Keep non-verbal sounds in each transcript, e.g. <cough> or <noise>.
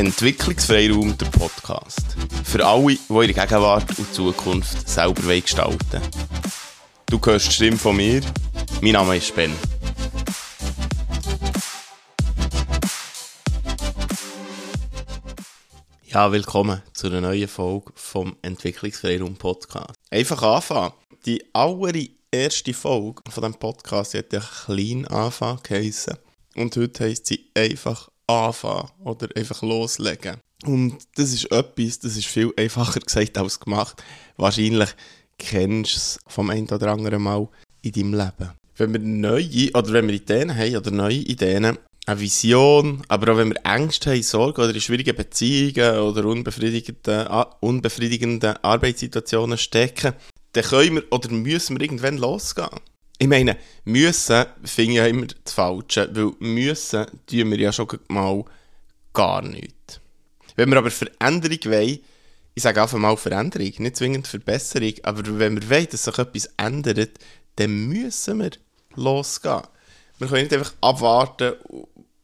Entwicklungsfreiraum, der Podcast. Für alle, die ihre Gegenwart und Zukunft selber gestalten wollen. Du hörst die Stimme von mir. Mein Name ist Ben. Ja, willkommen zu einer neuen Folge vom Entwicklungsfreiraum Podcast. Einfach anfangen. Die allererste Folge von diesem Podcast hat ja klein anfangen geheissen. Und heute heisst sie einfach anfangen oder einfach loslegen. Und das ist etwas, das ist viel einfacher <laughs> gesagt als gemacht. Wahrscheinlich kennst du es vom einen oder anderen Mal in deinem Leben. Wenn wir neue, oder wenn wir Ideen haben, oder neue Ideen, eine Vision, aber auch wenn wir Ängste haben, Sorgen oder in schwierigen Beziehungen oder unbefriedigenden, unbefriedigenden Arbeitssituationen stecken, dann können wir oder müssen wir irgendwann losgehen. Ich meine, müssen finde ich ja immer das Falsche, weil müssen tun wir ja schon mal gar nichts. Wenn wir aber Veränderung wollen, ich sage einfach mal Veränderung, nicht zwingend Verbesserung, aber wenn wir wollen, dass sich etwas ändert, dann müssen wir losgehen. Wir können nicht einfach abwarten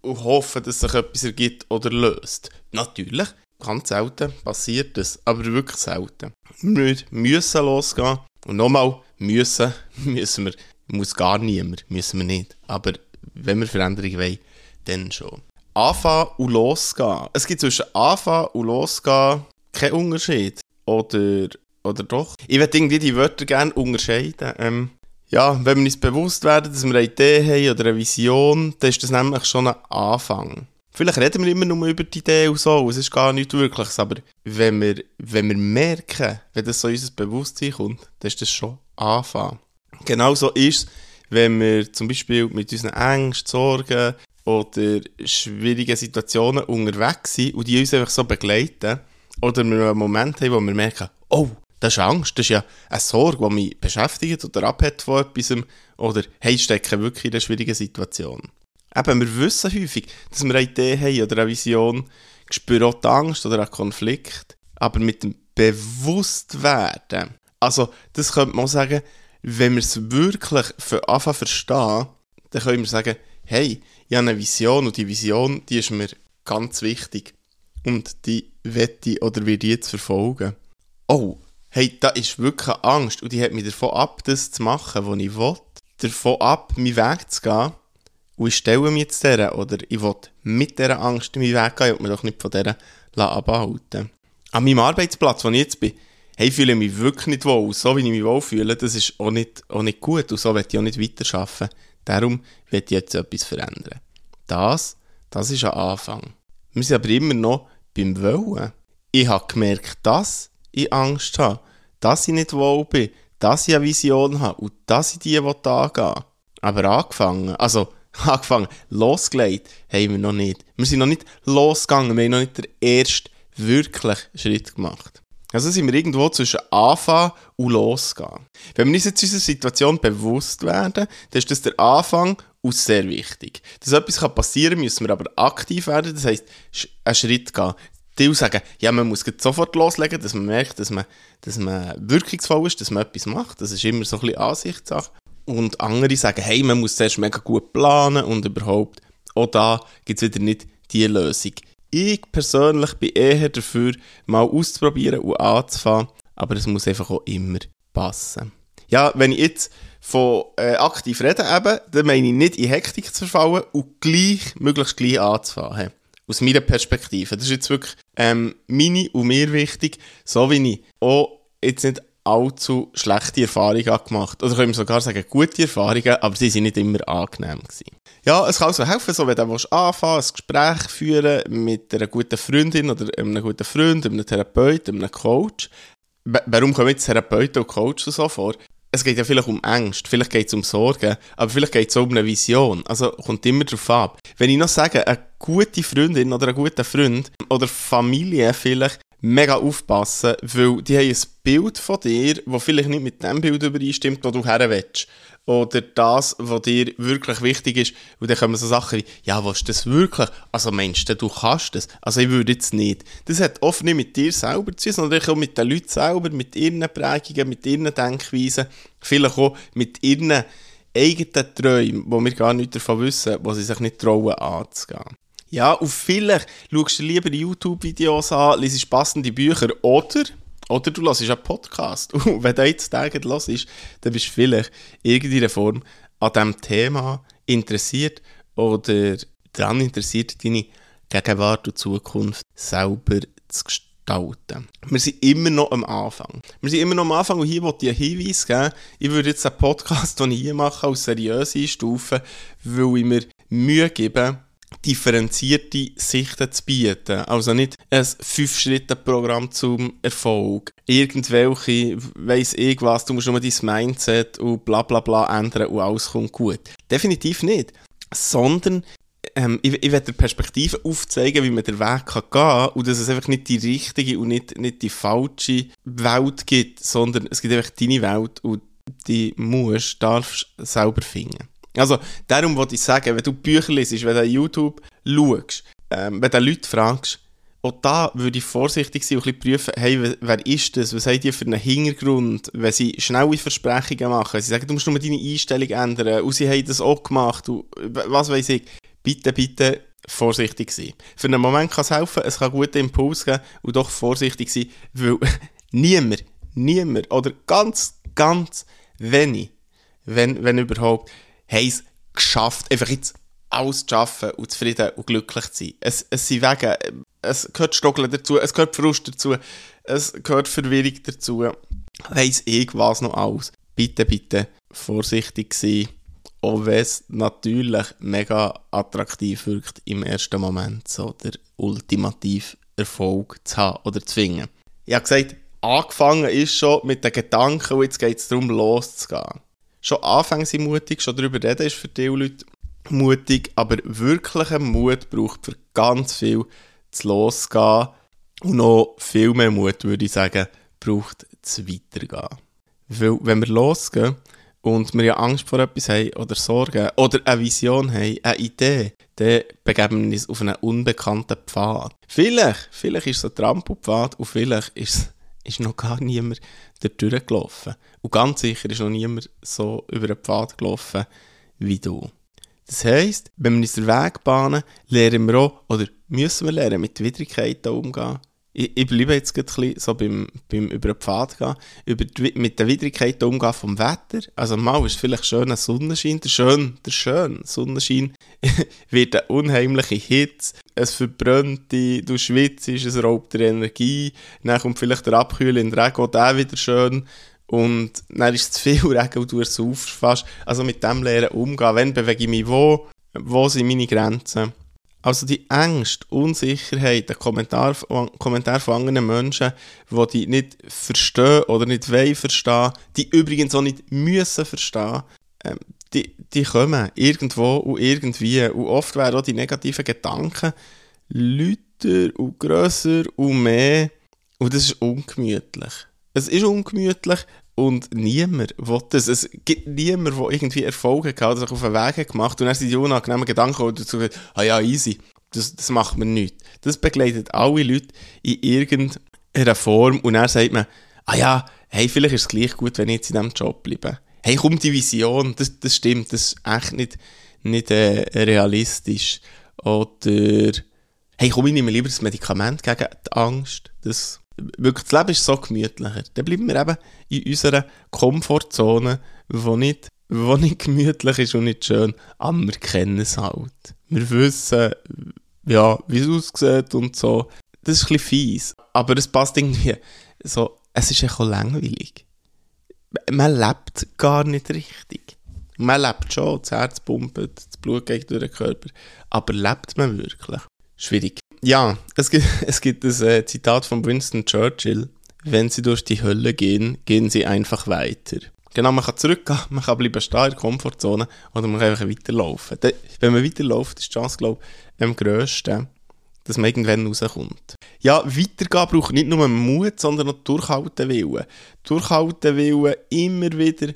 und hoffen, dass sich etwas ergibt oder löst. Natürlich, ganz selten passiert das, aber wirklich selten. Wir müssen losgehen und nochmal müssen, <laughs> müssen wir muss gar niemand, müssen wir nicht. Aber wenn wir Veränderung wollen, dann schon. Anfangen und losgehen. Es gibt zwischen Anfangen und losgehen keinen Unterschied. Oder, oder doch? Ich würde irgendwie die Wörter gerne unterscheiden. Ähm, ja, wenn wir uns bewusst werden, dass wir eine Idee haben oder eine Vision, dann ist das nämlich schon ein Anfang. Vielleicht reden wir immer nur über die Idee und so, es ist gar nichts Wirkliches, aber wenn wir, wenn wir merken, wenn das so in unser Bewusstsein kommt, dann ist das schon Anfang. Genauso ist es, wenn wir zum Beispiel mit unseren Ängsten, Sorgen oder schwierigen Situationen unterwegs sind und die uns einfach so begleiten. Oder wir einen Moment haben, wo wir merken, oh, das ist Angst, das ist ja eine Sorge, die mich beschäftigt oder abhält von etwas. Oder, hey, ich stecke wirklich in einer schwierigen Situation. Eben, wir wissen häufig, dass wir eine Idee haben oder eine Vision, spüren auch die Angst oder einen Konflikt. Aber mit dem Bewusstwerden, also das könnte man sagen, wenn wir es wirklich für Anfang verstehen, dann können wir sagen, hey, ich habe eine Vision und die Vision, die ist mir ganz wichtig. Und die wette oder wird jetzt verfolgen. Oh, hey, da ist wirklich Angst und die hat mich davon ab, das zu machen, was ich will. Davon ab, meinen Weg zu gehen. Und ich stelle mich jetzt der oder ich will mit dieser Angst meinen Weg gehen und mich doch nicht von dieser abhalten An meinem Arbeitsplatz, wo ich jetzt bin, hey, fühle ich mich wirklich nicht wohl. So wie ich mich wohl fühle, das ist auch nicht, auch nicht gut und so will ich auch nicht weiterarbeiten. Darum will ich jetzt etwas verändern. Das, das ist ein Anfang. Wir sind aber immer noch beim Wollen. Ich habe gemerkt, dass ich Angst habe, dass ich nicht wohl bin, dass ich eine Vision habe und dass ich die angehen will. Aber angefangen, also <laughs> angefangen, losgelegt haben wir noch nicht. Wir sind noch nicht losgegangen, wir haben noch nicht den ersten wirklichen Schritt gemacht. Also sind wir irgendwo zwischen Anfang und Losgehen. Wenn wir uns jetzt unserer Situation bewusst werden, dann ist das der Anfang und sehr wichtig. Dass etwas passieren kann, müssen wir aber aktiv werden, das heisst, einen Schritt gehen. Die sagen, ja, man muss sofort loslegen, dass man merkt, dass man, dass man wirkungsvoll ist, dass man etwas macht. Das ist immer so ein bisschen Ansichtssache. Und andere sagen, hey, man muss zuerst mega gut planen und überhaupt. Auch da gibt es wieder nicht die Lösung. Ich persönlich bin eher dafür, mal auszuprobieren und anzufangen, aber es muss einfach auch immer passen. Ja, wenn ich jetzt von äh, aktiv rede, eben, dann meine ich nicht in Hektik zu verfallen und gleich, möglichst gleich anzufangen. Aus meiner Perspektive. Das ist jetzt wirklich ähm, meine und mir wichtig, so wie ich auch jetzt nicht allzu schlechte Erfahrungen gemacht. Oder können wir sogar sagen, gute Erfahrungen, aber sie sind nicht immer angenehm gewesen. Ja, es kann also helfen, so wenn du anfangen ein Gespräch führen mit einer guten Freundin oder einem guten Freund, einem Therapeuten, einem Coach. Warum kommen jetzt Therapeuten und Coaches so vor? Es geht ja vielleicht um Angst, vielleicht geht es um Sorgen, aber vielleicht geht es auch um eine Vision. Also kommt immer darauf ab. Wenn ich noch sage, eine gute Freundin oder ein guter Freund oder Familie vielleicht, mega aufpassen, weil die haben ein Bild von dir, das vielleicht nicht mit dem Bild übereinstimmt, das du her willst oder das, was dir wirklich wichtig ist. Und dann kommen so Sachen wie, ja, was ist das wirklich? Also meinst du, kannst das? Also ich würde jetzt nicht. Das hat oft nicht mit dir selber zu tun, sondern auch mit den Leuten selber, mit ihren Prägungen, mit ihren Denkweisen, vielleicht auch mit ihren eigenen Träumen, wo wir gar nicht davon wissen, wo sie sich nicht trauen anzugehen. Ja, und vielleicht schaust du lieber YouTube-Videos an, liest passende Bücher oder, oder du hörst einen Podcast. <laughs> Und wenn du jetzt Tage hörst, dann bist du vielleicht in irgendeiner Form an diesem Thema interessiert oder daran interessiert, deine Gegenwart und Zukunft selber zu gestalten. Wir sind immer noch am Anfang. Wir sind immer noch am Anfang und hier wollte ich einen Hinweis geben. Ich würde jetzt einen Podcast, den ich hier mache, als seriös einstufen, weil ich mir Mühe gebe, differenzierte Sichten zu bieten. Also nicht ein Fünf-Schritte-Programm zum Erfolg. Irgendwelche, weiss ich was, du musst nur dein Mindset und bla bla bla ändern und alles kommt gut. Definitiv nicht. Sondern ähm, ich, ich werde Perspektive aufzeigen, wie man den Weg kann gehen kann und dass es einfach nicht die richtige und nicht, nicht die falsche Welt gibt, sondern es gibt einfach deine Welt und die musst, darfst selber finden. Also, darum wollte ich sagen, wenn du Bücher liest, wenn du YouTube schaust, ähm, wenn du Leute fragst, auch da würde ich vorsichtig sein und ein bisschen prüfen, hey, wer ist das, was haben die für einen Hintergrund, wenn sie schnelle Versprechungen machen, sie sagen, du musst nur deine Einstellung ändern und sie haben das auch gemacht und was weiß ich. Bitte, bitte vorsichtig sein. Für einen Moment kann es helfen, es kann guten Impuls geben und doch vorsichtig sein, weil <laughs> niemand, niemand oder ganz, ganz wenig, wenn, wenn überhaupt, haben es geschafft, einfach jetzt alles zu schaffen und zufrieden und glücklich zu sein. Es, es sind Wege, es gehört Stockeln dazu, es gehört Frust dazu, es gehört Verwirrung dazu. Weiss ich was noch alles. Bitte, bitte vorsichtig sein, auch wenn es natürlich mega attraktiv wirkt im ersten Moment, so der ultimativ Erfolg zu haben oder zu finden. Ich habe gesagt, angefangen ist schon mit den Gedanken und jetzt geht es darum, loszugehen schon anfangen sie mutig, schon darüber reden ist für die Leute mutig, aber wirklicher Mut braucht für ganz viel zu losgehen und noch viel mehr Mut, würde ich sagen, braucht zu weitergehen. Weil, wenn wir losgehen und wir ja Angst vor etwas haben oder Sorgen oder eine Vision haben, eine Idee, dann begeben wir uns auf einen unbekannten Pfad. Vielleicht, vielleicht ist es ein Trampelpfad und vielleicht ist es ist noch gar niemand dort durchgelaufen. Und ganz sicher ist noch niemand so über den Pfad gelaufen wie du. Das heisst, wenn wir uns den Weg bahnen, lernen wir auch, oder müssen wir lernen, mit Widrigkeiten umgehen, ich, ich bleibe jetzt ein bisschen so beim, beim über den Pfad gehen, über die, mit den Widrigkeiten umgehen vom Wetter. Also mal ist vielleicht schöner Sonnenschein, der schön, der schön Sonnenschein <laughs> wird eine unheimliche Hitze, es verbrennt dich, du schwitzt, es raubt dir Energie, dann kommt vielleicht der Abkühler in den Regen, auch der wieder schön. Und dann ist es zu viel Regen und du ersaufst fast. Also mit dem lernen umgehen, wenn bewege ich mich wo, wo sind meine Grenzen also die Ängste, Unsicherheit, der Kommentar, Kommentar von anderen Menschen, die die nicht verstehen oder nicht wollen verstehen, die übrigens auch nicht müssen verstehen, ähm, die, die kommen irgendwo und irgendwie. Und oft werden auch die negativen Gedanken lauter und grösser und mehr. Und das ist ungemütlich. Es ist ungemütlich und niemand will das. Es gibt niemanden, der irgendwie Erfolge hat sich auf den Weg gemacht und dann sind die unangenehmen Gedanken und dazu gesagt, ah ja, easy, das, das macht man nicht. Das begleitet alle Leute in irgendeiner Form und dann sagt man, ah ja, hey, vielleicht ist es gleich gut, wenn ich jetzt in diesem Job bleibe. Hey, komm, die Vision, das, das stimmt, das ist echt nicht, nicht äh, realistisch. Oder, hey, komm, ich nehme lieber das Medikament gegen die Angst. Das wirklich, das Leben ist so gemütlicher. Dann bleiben wir eben in unserer Komfortzone, wo nicht, wo nicht gemütlich ist und nicht schön, aber wir kennen es halt. Wir wissen, ja, wie es aussieht und so. Das ist ein bisschen fies, aber es passt irgendwie so, es ist echt auch langweilig. Man lebt gar nicht richtig. Man lebt schon, das Herz pumpt, das Blut geht durch den Körper, aber lebt man wirklich? Schwierig. Ja, es gibt, <laughs> es gibt das äh, Zitat von Winston Churchill. Wenn Sie durch die Hölle gehen, gehen Sie einfach weiter. Genau, man kann zurückgehen, man kann bleiben stehen in der Komfortzone oder man kann einfach weiterlaufen. wenn man weiterläuft, ist die Chance, glaube ich, am grössten, dass man irgendwann rauskommt. Ja, weitergehen braucht nicht nur Mut, sondern auch durchhalten Willen. Durchhalten Willen, immer wieder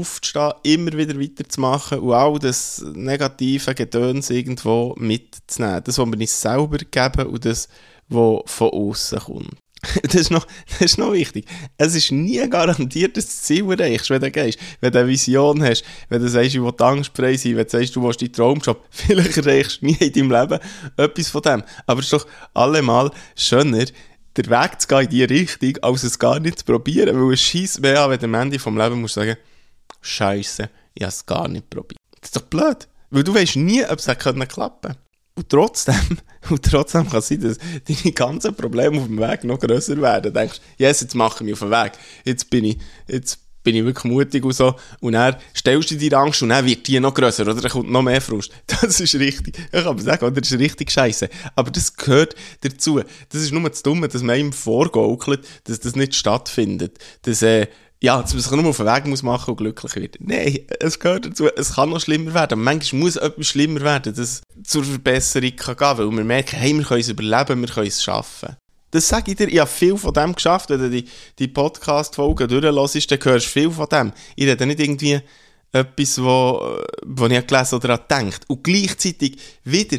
aufzustehen, immer wieder weiterzumachen und auch das negative Gedöns irgendwo mitzunehmen. Das, was wir uns selber geben und das, was von außen kommt. <laughs> das, ist noch, das ist noch wichtig. Es ist nie garantiert, dass du das Ziel erreichst, wenn du gehst. Wenn du eine Vision hast, wenn du sagst, ich will angstfrei sein, wenn du sagst, du willst deinen Traumjob, <laughs> vielleicht erreichst du nie in deinem Leben etwas von dem. Aber es ist doch allemal schöner, der Weg zu gehen in diese Richtung, als es gar nicht zu probieren. Weil es scheiß mehr an, wenn du am Ende vom Leben musst sagen, Scheiße, ich habe es gar nicht probiert. Das ist doch blöd. Weil du weißt nie, ob es klappen könnte. Und trotzdem, <laughs> und trotzdem kann es sein, dass deine ganzen Probleme auf dem Weg noch grösser werden. Du denkst, yes, jetzt mache ich mich auf den Weg. Jetzt bin ich, jetzt bin ich wirklich mutig und so. Und dann stellst du dir Angst und dann wird die noch grösser oder dann kommt noch mehr Frust. <laughs> Das ist richtig. Ich kann sagen, das ist richtig scheiße. Aber das gehört dazu. Das ist nur das Dumme, dass man ihm vorgaukelt, dass das nicht stattfindet. Dass, äh, ja, dass man sich nur auf den Weg muss machen und glücklich wird. Nein, es gehört dazu. Es kann noch schlimmer werden. Manchmal muss etwas schlimmer werden, dass es zur Verbesserung kann gehen weil wir merken, hey, wir können es überleben, wir können es schaffen. Das sage ich dir, ich habe viel von dem geschafft. Wenn du die, die Podcast-Folgen durchlässt, dann hörst du viel von dem. Ich rede nicht irgendwie etwas, wo, wo ich gelesen oder daran gedacht. Und gleichzeitig wieder,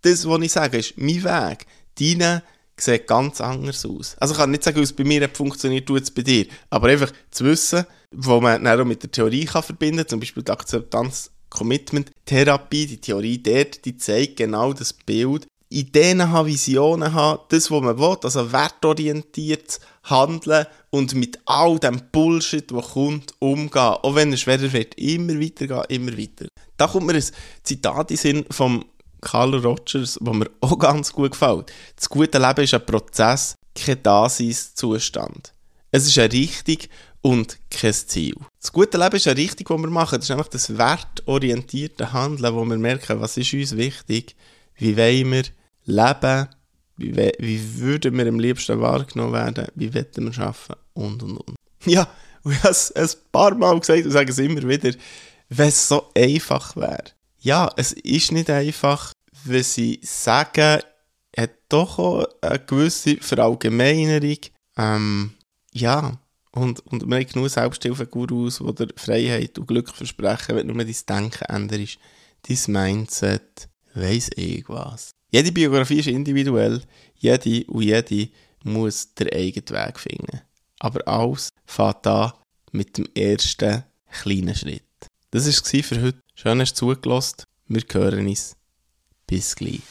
das, was ich sage, ist mein Weg. Deine sieht ganz anders aus. Also ich kann nicht sagen, wie es bei mir hat funktioniert, tut es bei dir. Aber einfach zu wissen, wo man auch mit der Theorie kann verbinden kann, zum Beispiel die Akzeptanz Commitment Therapie, die Theorie dort, die zeigt genau das Bild. Ideen haben, Visionen haben, das, was man will, also wertorientiert handeln und mit all dem Bullshit, der kommt, umgehen. Auch wenn es schwerer wird, immer weitergehen, immer weiter. Da kommt mir ein Zitat in Sinn vom Carl Rogers, wo mir auch ganz gut gefällt. Das gute Leben ist ein Prozess, kein Daseinszustand. Es ist eine Richtung und kein Ziel. Das gute Leben ist eine Richtung, die wir machen. Das ist einfach das wertorientierte Handeln, wo wir merken, was ist uns wichtig, wie wollen wir leben, wie, wie würden wir am liebsten wahrgenommen werden, wie wollen wir arbeiten und und und. <laughs> Ja, ich habe es ein paar Mal gesagt und sage es immer wieder, wenn es so einfach wäre. Ja, es ist nicht einfach, wenn sie sagen, hat doch auch eine gewisse Verallgemeinerung. Ähm, ja, und, und wir haben genug Selbsthilfegurus, die dir Freiheit und Glück versprechen, wenn du nur dein Denken änderst, dein Mindset, weiss irgendwas. Jede Biografie ist individuell, jede und jede muss den eigenen Weg finden. Aber alles fängt an mit dem ersten kleinen Schritt. Das war für heute. Schön, dass du zugelassen. Wir hören uns. Bis gleich.